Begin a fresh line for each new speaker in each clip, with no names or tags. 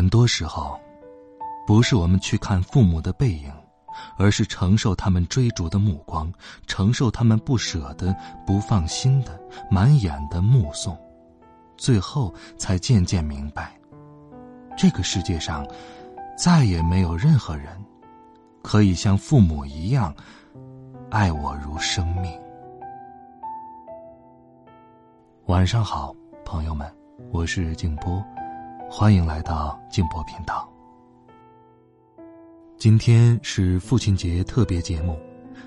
很多时候，不是我们去看父母的背影，而是承受他们追逐的目光，承受他们不舍的、不放心的、满眼的目送，最后才渐渐明白，这个世界上再也没有任何人可以像父母一样爱我如生命。晚上好，朋友们，我是静波。欢迎来到静波频道。今天是父亲节特别节目，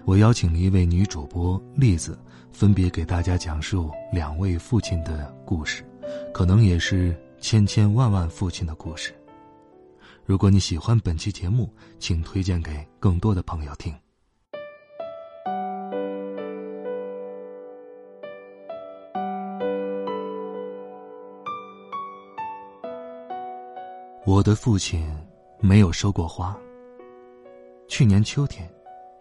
我邀请了一位女主播栗子，分别给大家讲述两位父亲的故事，可能也是千千万万父亲的故事。如果你喜欢本期节目，请推荐给更多的朋友听。我的父亲没有收过花。去年秋天，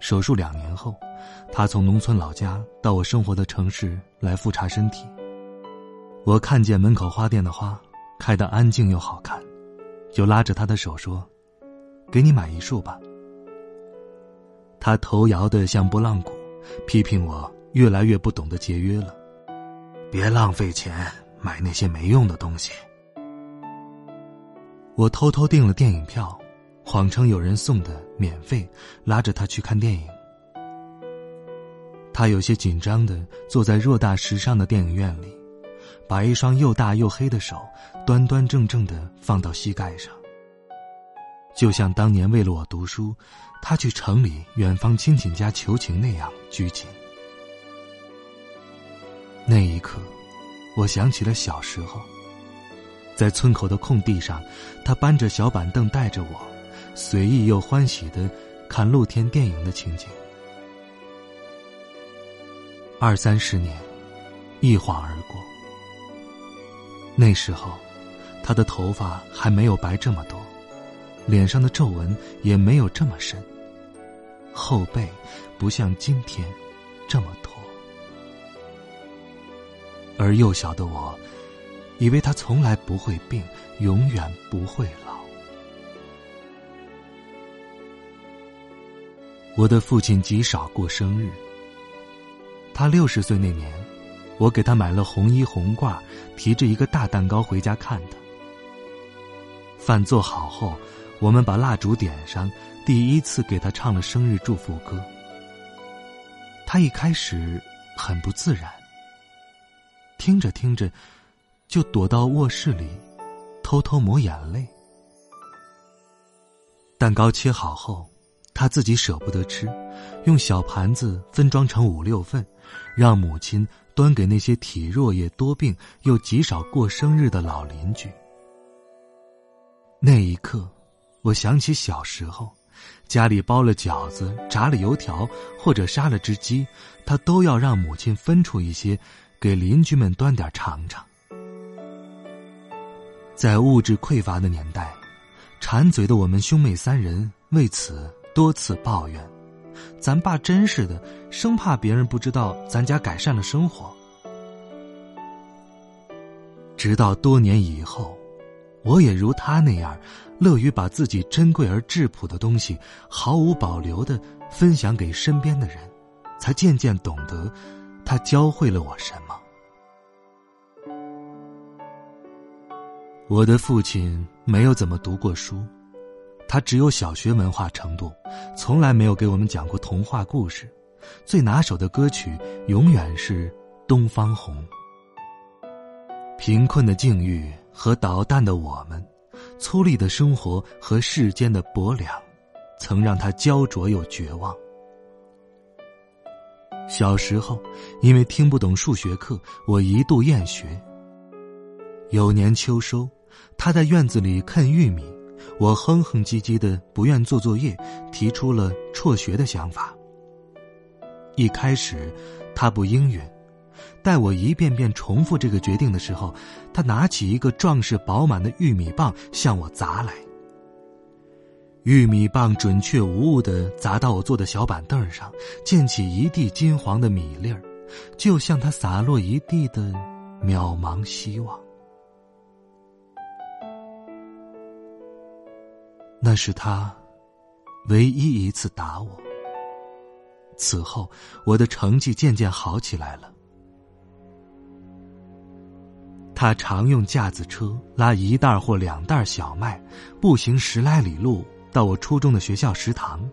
手术两年后，他从农村老家到我生活的城市来复查身体。我看见门口花店的花开得安静又好看，就拉着他的手说：“给你买一束吧。”他头摇得像拨浪鼓，批评我越来越不懂得节约了，别浪费钱买那些没用的东西。我偷偷订了电影票，谎称有人送的免费，拉着他去看电影。他有些紧张的坐在偌大时尚的电影院里，把一双又大又黑的手端端正正的放到膝盖上，就像当年为了我读书，他去城里远方亲戚家求情那样拘谨。那一刻，我想起了小时候。在村口的空地上，他搬着小板凳，带着我，随意又欢喜的看露天电影的情景。二三十年，一晃而过。那时候，他的头发还没有白这么多，脸上的皱纹也没有这么深，后背不像今天这么驼，而幼小的我。以为他从来不会病，永远不会老。我的父亲极少过生日。他六十岁那年，我给他买了红衣红褂，提着一个大蛋糕回家看他。饭做好后，我们把蜡烛点上，第一次给他唱了生日祝福歌。他一开始很不自然，听着听着。就躲到卧室里，偷偷抹眼泪。蛋糕切好后，他自己舍不得吃，用小盘子分装成五六份，让母亲端给那些体弱也多病又极少过生日的老邻居。那一刻，我想起小时候，家里包了饺子、炸了油条或者杀了只鸡，他都要让母亲分出一些，给邻居们端点尝尝。在物质匮乏的年代，馋嘴的我们兄妹三人为此多次抱怨：“咱爸真是的，生怕别人不知道咱家改善了生活。”直到多年以后，我也如他那样，乐于把自己珍贵而质朴的东西毫无保留的分享给身边的人，才渐渐懂得，他教会了我什么。我的父亲没有怎么读过书，他只有小学文化程度，从来没有给我们讲过童话故事。最拿手的歌曲永远是《东方红》。贫困的境遇和捣蛋的我们，粗粝的生活和世间的薄凉，曾让他焦灼又绝望。小时候，因为听不懂数学课，我一度厌学。有年秋收。他在院子里啃玉米，我哼哼唧唧的不愿做作业，提出了辍学的想法。一开始，他不应允。待我一遍遍重复这个决定的时候，他拿起一个壮实饱满的玉米棒向我砸来。玉米棒准确无误的砸到我坐的小板凳上，溅起一地金黄的米粒儿，就像他洒落一地的渺茫希望。那是他唯一一次打我。此后，我的成绩渐渐好起来了。他常用架子车拉一袋或两袋小麦，步行十来里路到我初中的学校食堂，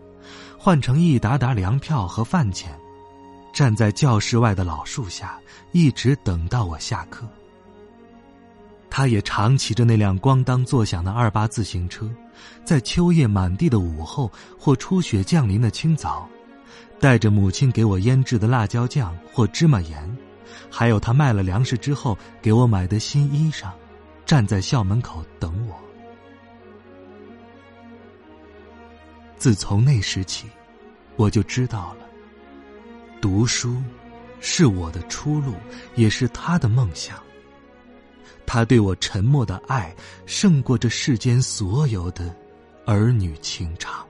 换成一沓沓粮票和饭钱，站在教室外的老树下，一直等到我下课。他也常骑着那辆咣当作响的二八自行车，在秋叶满地的午后或初雪降临的清早，带着母亲给我腌制的辣椒酱或芝麻盐。还有他卖了粮食之后给我买的新衣裳，站在校门口等我。自从那时起，我就知道了，读书是我的出路，也是他的梦想。他对我沉默的爱，胜过这世间所有的儿女情长。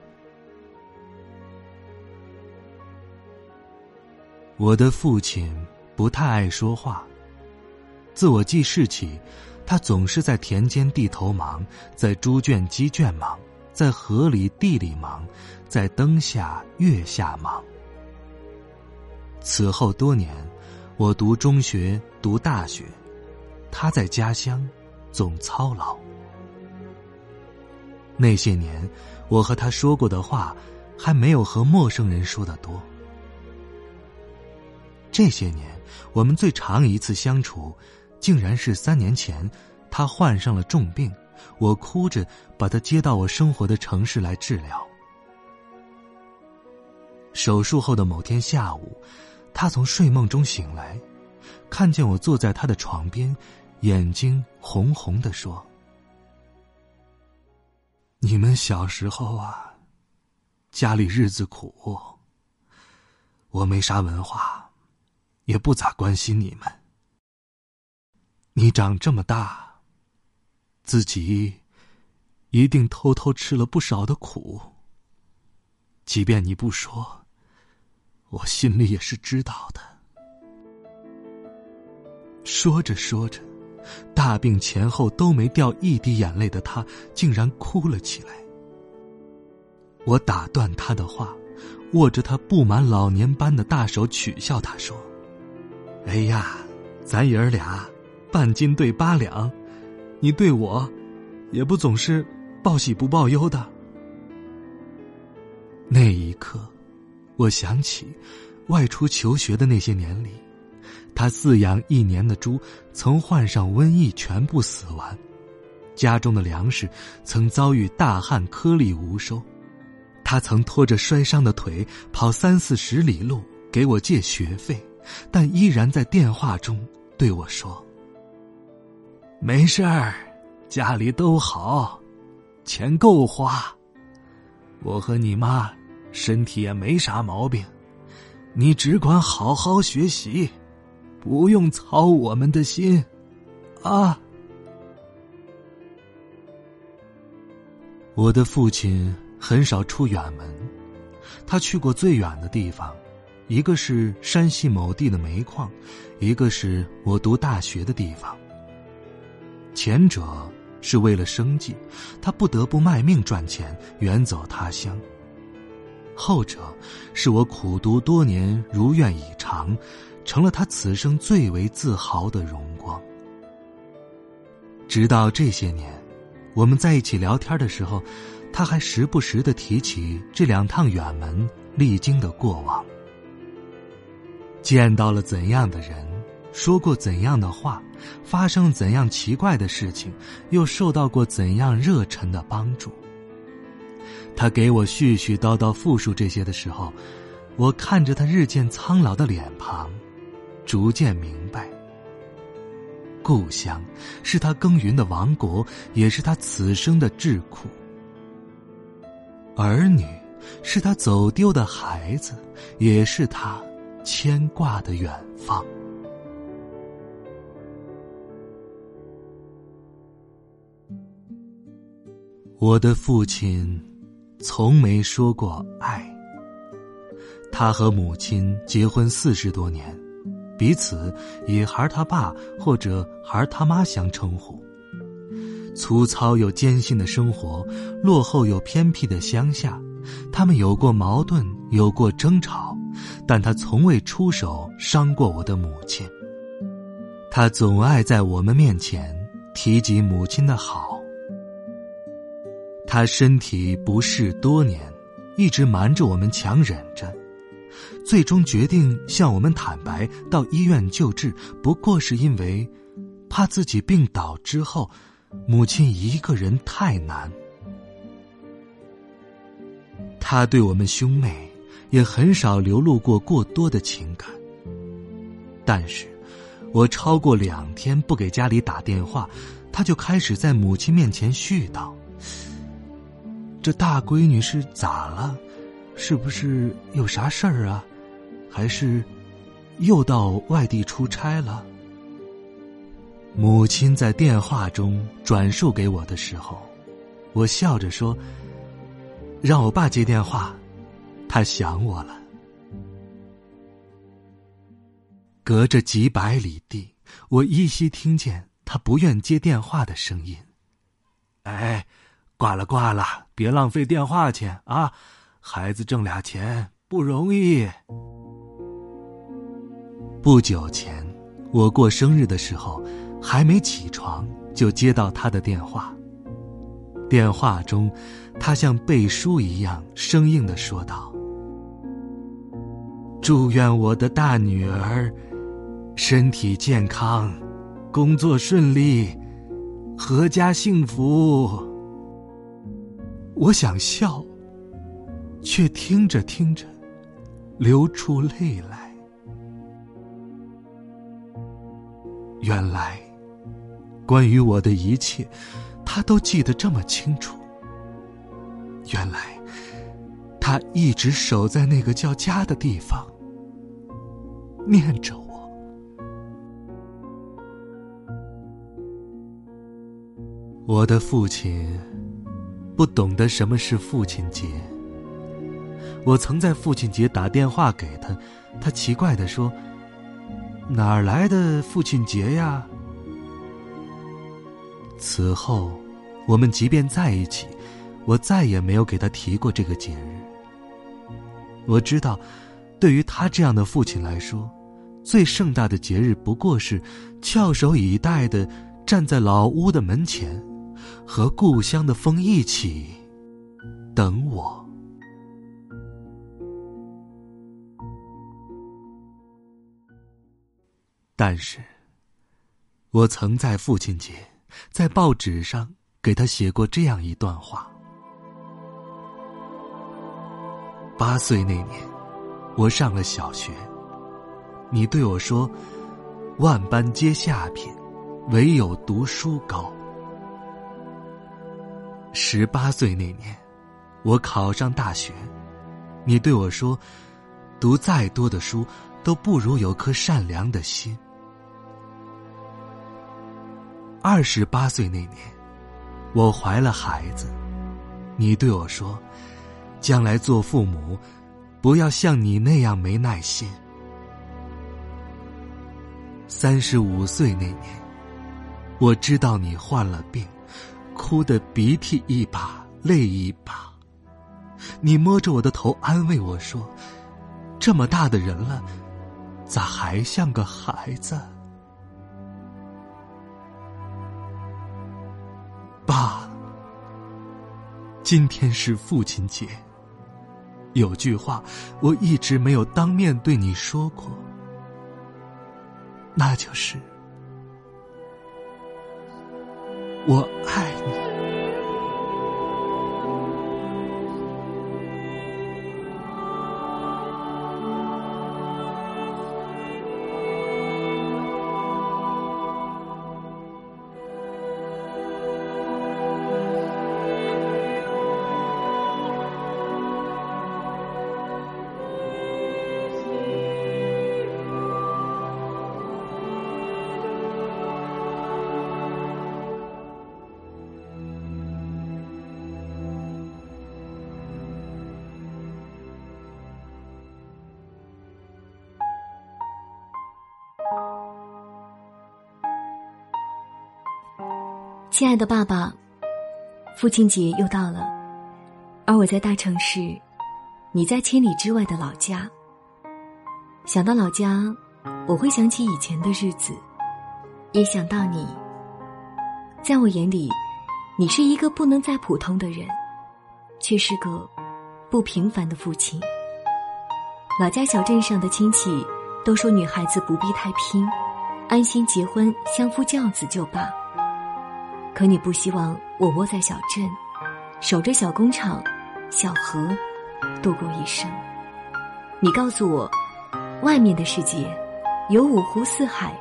我的父亲。不太爱说话。自我记事起，他总是在田间地头忙，在猪圈鸡圈忙，在河里地里忙，在灯下月下忙。此后多年，我读中学、读大学，他在家乡总操劳。那些年，我和他说过的话，还没有和陌生人说的多。这些年。我们最长一次相处，竟然是三年前，他患上了重病，我哭着把他接到我生活的城市来治疗。手术后的某天下午，他从睡梦中醒来，看见我坐在他的床边，眼睛红红的说：“你们小时候啊，家里日子苦，我没啥文化。”也不咋关心你们。你长这么大，自己一定偷偷吃了不少的苦。即便你不说，我心里也是知道的。说着说着，大病前后都没掉一滴眼泪的他，竟然哭了起来。我打断他的话，握着他布满老年斑的大手，取笑他说。哎呀，咱爷儿俩半斤对八两，你对我也不总是报喜不报忧的。那一刻，我想起外出求学的那些年里，他饲养一年的猪曾患上瘟疫，全部死完；家中的粮食曾遭遇大旱，颗粒无收。他曾拖着摔伤的腿跑三四十里路给我借学费。但依然在电话中对我说：“没事儿，家里都好，钱够花。我和你妈身体也没啥毛病，你只管好好学习，不用操我们的心，啊。”我的父亲很少出远门，他去过最远的地方。一个是山西某地的煤矿，一个是我读大学的地方。前者是为了生计，他不得不卖命赚钱，远走他乡；后者是我苦读多年，如愿以偿，成了他此生最为自豪的荣光。直到这些年，我们在一起聊天的时候，他还时不时的提起这两趟远门历经的过往。见到了怎样的人，说过怎样的话，发生怎样奇怪的事情，又受到过怎样热忱的帮助。他给我絮絮叨叨复述这些的时候，我看着他日渐苍老的脸庞，逐渐明白：故乡是他耕耘的王国，也是他此生的智库。儿女是他走丢的孩子，也是他牵挂的远方。我的父亲从没说过爱。他和母亲结婚四十多年，彼此以孩他爸或者孩他妈相称呼。粗糙又艰辛的生活，落后又偏僻的乡下，他们有过矛盾，有过争吵，但他从未出手伤过我的母亲。他总爱在我们面前提及母亲的好。他身体不适多年，一直瞒着我们强忍着，最终决定向我们坦白到医院救治，不过是因为怕自己病倒之后，母亲一个人太难。他对我们兄妹也很少流露过过多的情感，但是，我超过两天不给家里打电话，他就开始在母亲面前絮叨。这大闺女是咋了？是不是有啥事儿啊？还是又到外地出差了？母亲在电话中转述给我的时候，我笑着说：“让我爸接电话，他想我了。”隔着几百里地，我依稀听见他不愿接电话的声音。哎。挂了挂了，别浪费电话钱啊！孩子挣俩钱不容易。不久前，我过生日的时候，还没起床就接到他的电话。电话中，他像背书一样生硬的说道：“祝愿我的大女儿身体健康，工作顺利，阖家幸福。”我想笑，却听着听着，流出泪来。原来，关于我的一切，他都记得这么清楚。原来，他一直守在那个叫家的地方，念着我。我的父亲。不懂得什么是父亲节。我曾在父亲节打电话给他，他奇怪的说：“哪儿来的父亲节呀？”此后，我们即便在一起，我再也没有给他提过这个节日。我知道，对于他这样的父亲来说，最盛大的节日不过是翘首以待的站在老屋的门前。和故乡的风一起等我，但是，我曾在父亲节在报纸上给他写过这样一段话：八岁那年，我上了小学，你对我说：“万般皆下品，唯有读书高。”十八岁那年，我考上大学，你对我说：“读再多的书，都不如有颗善良的心。”二十八岁那年，我怀了孩子，你对我说：“将来做父母，不要像你那样没耐心。”三十五岁那年，我知道你患了病。哭得鼻涕一把泪一把，你摸着我的头安慰我说：“这么大的人了，咋还像个孩子？”今天是父亲节。有句话我一直没有当面对你说过，那就是。我爱
亲爱的爸爸，父亲节又到了，而我在大城市，你在千里之外的老家。想到老家，我会想起以前的日子，也想到你。在我眼里，你是一个不能再普通的人，却是个不平凡的父亲。老家小镇上的亲戚都说，女孩子不必太拼，安心结婚，相夫教子就罢。可你不希望我窝在小镇，守着小工厂、小河，度过一生。你告诉我，外面的世界有五湖四海，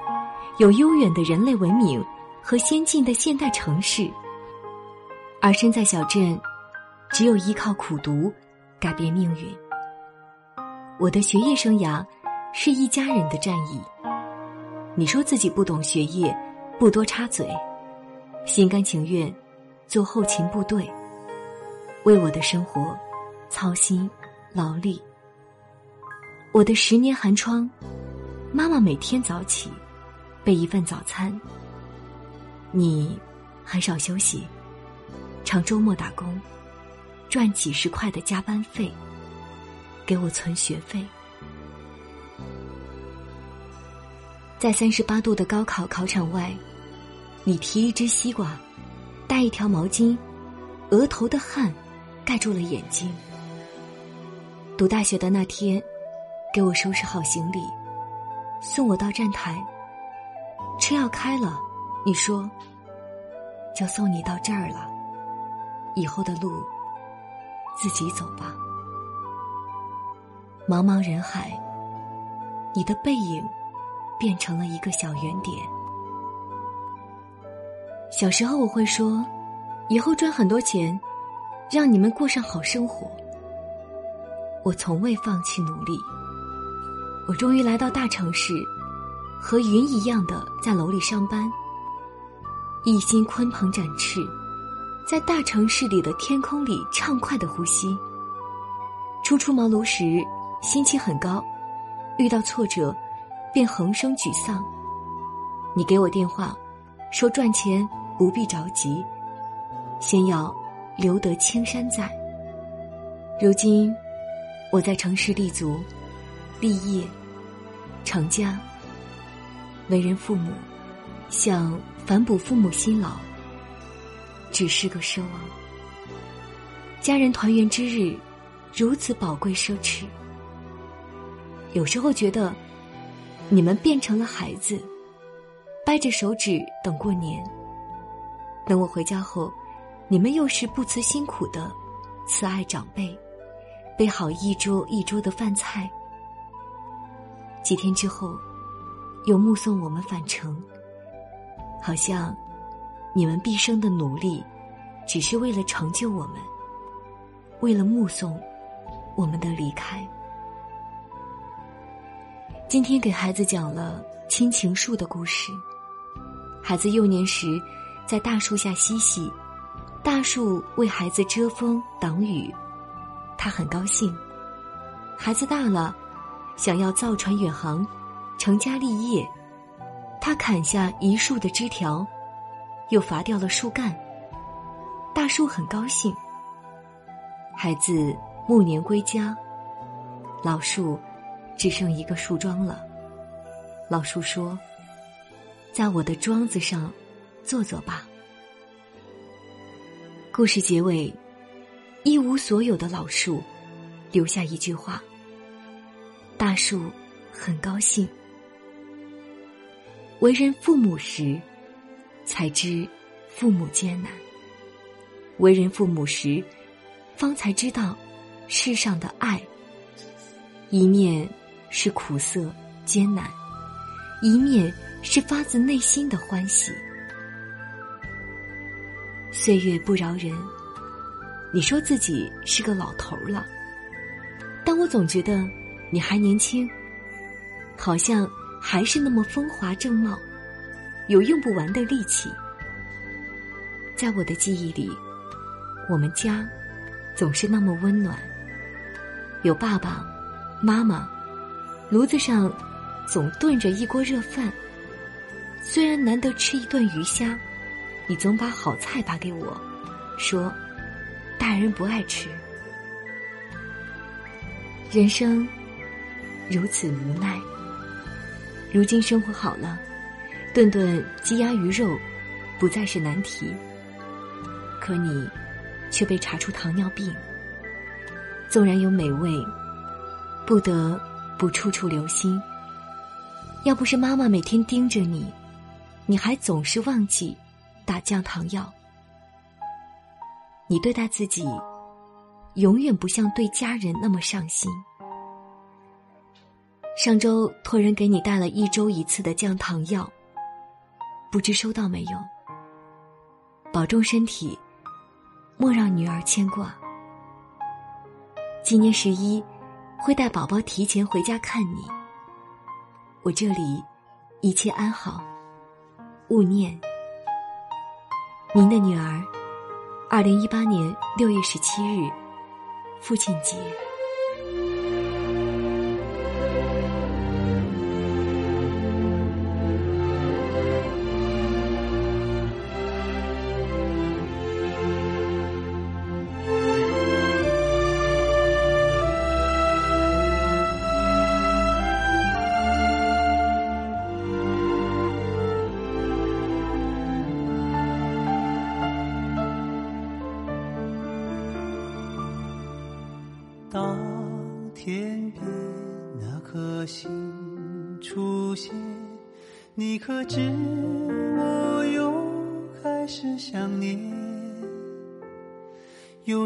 有悠远的人类文明和先进的现代城市，而身在小镇，只有依靠苦读改变命运。我的学业生涯是一家人的战役。你说自己不懂学业，不多插嘴。心甘情愿做后勤部队，为我的生活操心劳力。我的十年寒窗，妈妈每天早起备一份早餐。你很少休息，常周末打工，赚几十块的加班费，给我存学费。在三十八度的高考考场外。你提一只西瓜，带一条毛巾，额头的汗盖住了眼睛。读大学的那天，给我收拾好行李，送我到站台。车要开了，你说就送你到这儿了，以后的路自己走吧。茫茫人海，你的背影变成了一个小圆点。小时候我会说，以后赚很多钱，让你们过上好生活。我从未放弃努力。我终于来到大城市，和云一样的在楼里上班，一心鲲鹏展翅，在大城市里的天空里畅快的呼吸。初出茅庐时心气很高，遇到挫折便横生沮丧。你给我电话。说赚钱不必着急，先要留得青山在。如今我在城市立足、立业、成家，为人父母，想反哺父母辛劳，只是个奢望。家人团圆之日，如此宝贵奢侈，有时候觉得你们变成了孩子。掰着手指等过年，等我回家后，你们又是不辞辛苦的慈爱长辈，备好一桌一桌的饭菜。几天之后，又目送我们返程，好像你们毕生的努力，只是为了成就我们，为了目送我们的离开。今天给孩子讲了亲情树的故事。孩子幼年时，在大树下嬉戏，大树为孩子遮风挡雨，他很高兴。孩子大了，想要造船远航，成家立业，他砍下一树的枝条，又伐掉了树干。大树很高兴。孩子暮年归家，老树只剩一个树桩了。老树说。在我的桩子上坐坐吧。故事结尾，一无所有的老树留下一句话：“大树很高兴。”为人父母时，才知父母艰难；为人父母时，方才知道世上的爱，一面是苦涩艰难，一面。是发自内心的欢喜。岁月不饶人，你说自己是个老头了，但我总觉得你还年轻，好像还是那么风华正茂，有用不完的力气。在我的记忆里，我们家总是那么温暖，有爸爸妈妈，炉子上总炖着一锅热饭。虽然难得吃一顿鱼虾，你总把好菜扒给我，说大人不爱吃。人生如此无奈。如今生活好了，顿顿鸡鸭鱼肉不再是难题。可你却被查出糖尿病，纵然有美味，不得不处处留心。要不是妈妈每天盯着你，你还总是忘记打降糖药。你对待自己，永远不像对家人那么上心。上周托人给你带了一周一次的降糖药，不知收到没有？保重身体，莫让女儿牵挂。今年十一，会带宝宝提前回家看你。我这里一切安好，勿念。您的女儿，二零一八年六月十七日，父亲节。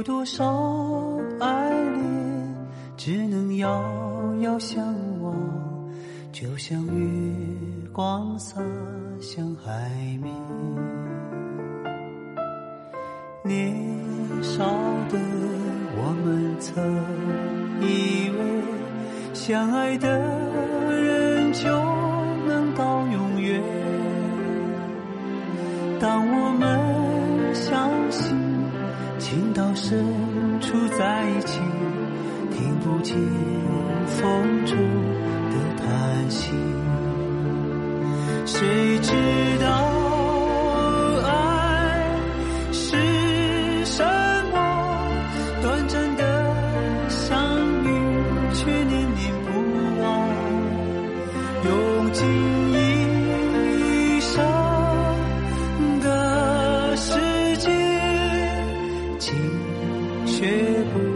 多少爱恋只能遥遥相望，就像月光洒向海面。年少的我们曾。以为相爱的人就能到永远。当我们相信情到深处在一起，听不见风中的叹息，谁知道？却不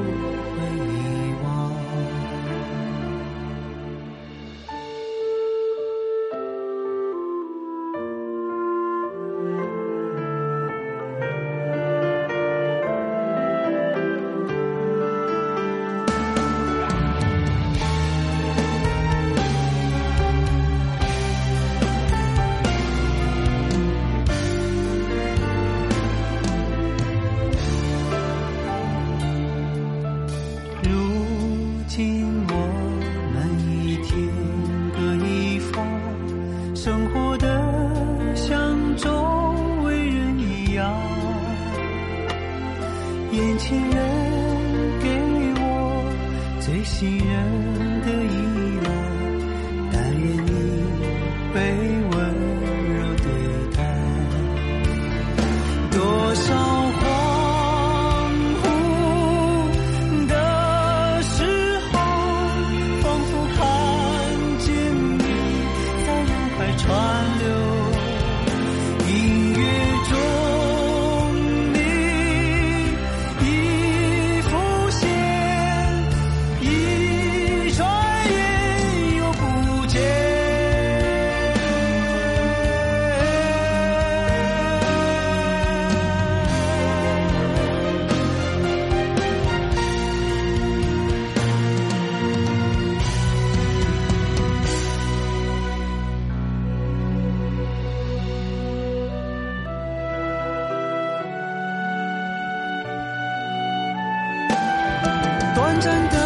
短暂的。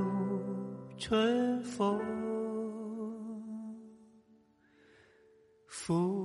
春风。拂。